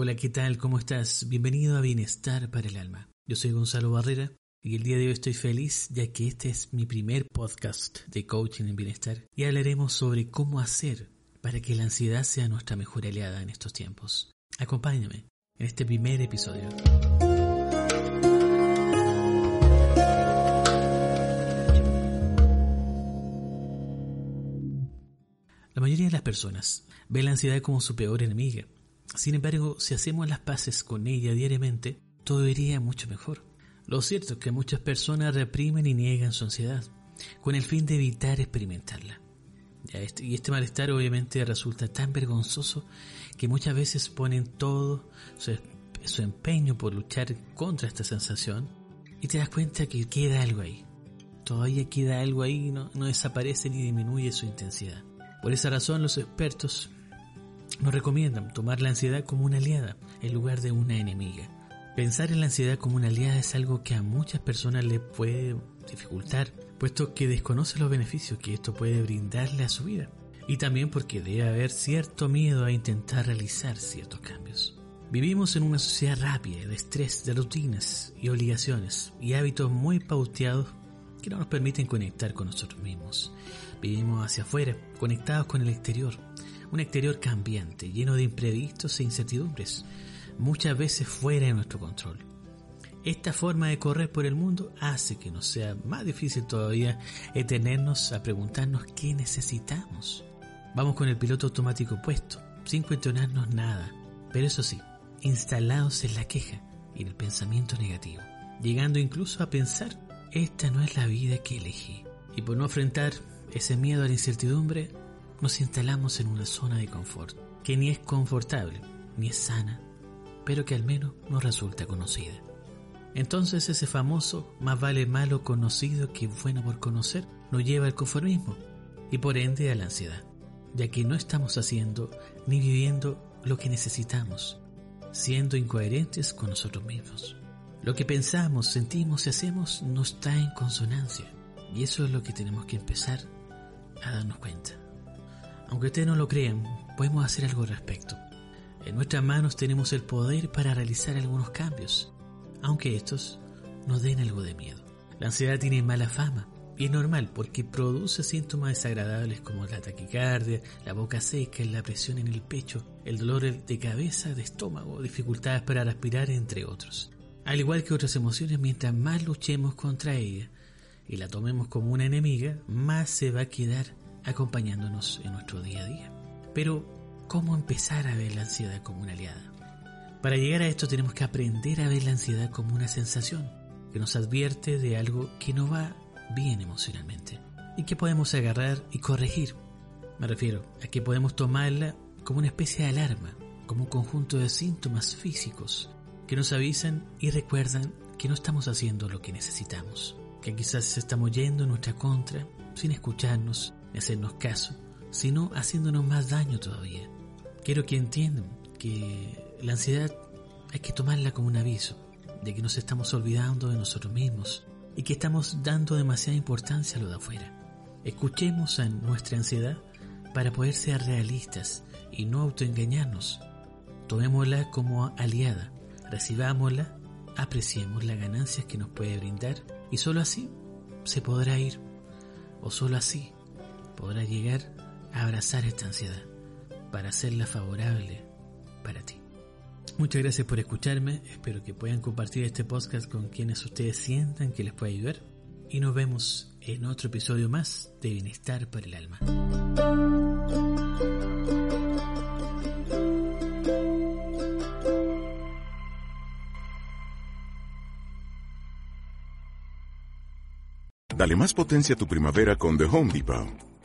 Hola, ¿qué tal? ¿Cómo estás? Bienvenido a Bienestar para el Alma. Yo soy Gonzalo Barrera y el día de hoy estoy feliz ya que este es mi primer podcast de coaching en bienestar y hablaremos sobre cómo hacer para que la ansiedad sea nuestra mejor aliada en estos tiempos. Acompáñame en este primer episodio. La mayoría de las personas ve la ansiedad como su peor enemiga. Sin embargo, si hacemos las paces con ella diariamente, todo iría mucho mejor. Lo cierto es que muchas personas reprimen y niegan su ansiedad, con el fin de evitar experimentarla. Este, y este malestar obviamente resulta tan vergonzoso que muchas veces ponen todo su, empeño por luchar contra esta sensación y te das cuenta que queda algo ahí. Todavía queda algo ahí, no, no desaparece ni disminuye su intensidad. Por esa razón los expertos nos recomiendan tomar la ansiedad como una aliada en lugar de una enemiga. Pensar en la ansiedad como una aliada es algo que a muchas personas les puede dificultar, puesto que desconoce los beneficios que esto puede brindarle a su vida. Y también porque debe haber cierto miedo a intentar realizar ciertos cambios. Vivimos en una sociedad rápida, de estrés, de rutinas y obligaciones y hábitos muy pauteados que no nos permiten conectar con nosotros mismos. Vivimos hacia afuera, conectados con el exterior, un exterior cambiante, lleno de imprevistos e incertidumbres, muchas veces fuera de nuestro control. Esta forma de correr por el mundo hace que nos sea más difícil todavía detenernos a preguntarnos qué necesitamos. Vamos con el piloto automático puesto, sin cuestionarnos nada, pero eso sí, instalados en la queja y en el pensamiento negativo, llegando incluso a pensar, esta no es la vida que elegí. Y por no enfrentar ese miedo a la incertidumbre, nos instalamos en una zona de confort, que ni es confortable, ni es sana, pero que al menos nos resulta conocida. Entonces ese famoso más vale malo conocido que bueno por conocer nos lleva al conformismo y por ende a la ansiedad, ya que no estamos haciendo ni viviendo lo que necesitamos, siendo incoherentes con nosotros mismos. Lo que pensamos, sentimos y hacemos no está en consonancia y eso es lo que tenemos que empezar a darnos cuenta. Aunque ustedes no lo crean, podemos hacer algo al respecto. En nuestras manos tenemos el poder para realizar algunos cambios, aunque estos nos den algo de miedo. La ansiedad tiene mala fama y es normal porque produce síntomas desagradables como la taquicardia, la boca seca, la presión en el pecho, el dolor de cabeza, de estómago, dificultades para respirar, entre otros. Al igual que otras emociones, mientras más luchemos contra ella y la tomemos como una enemiga, más se va a quedar acompañándonos en nuestro día a día. Pero, ¿cómo empezar a ver la ansiedad como una aliada? Para llegar a esto tenemos que aprender a ver la ansiedad como una sensación que nos advierte de algo que no va bien emocionalmente y que podemos agarrar y corregir. Me refiero a que podemos tomarla como una especie de alarma, como un conjunto de síntomas físicos que nos avisan y recuerdan que no estamos haciendo lo que necesitamos, que quizás estamos yendo en nuestra contra sin escucharnos hacernos caso, sino haciéndonos más daño todavía. Quiero que entiendan que la ansiedad hay que tomarla como un aviso de que nos estamos olvidando de nosotros mismos y que estamos dando demasiada importancia a lo de afuera. Escuchemos a nuestra ansiedad para poder ser realistas y no autoengañarnos. Tomémosla como aliada recibámosla, apreciemos las ganancias que nos puede brindar y solo así se podrá ir o solo así podrá llegar a abrazar esta ansiedad para hacerla favorable para ti. Muchas gracias por escucharme, espero que puedan compartir este podcast con quienes ustedes sientan que les puede ayudar y nos vemos en otro episodio más de Bienestar para el Alma. Dale más potencia a tu primavera con The Home Depot.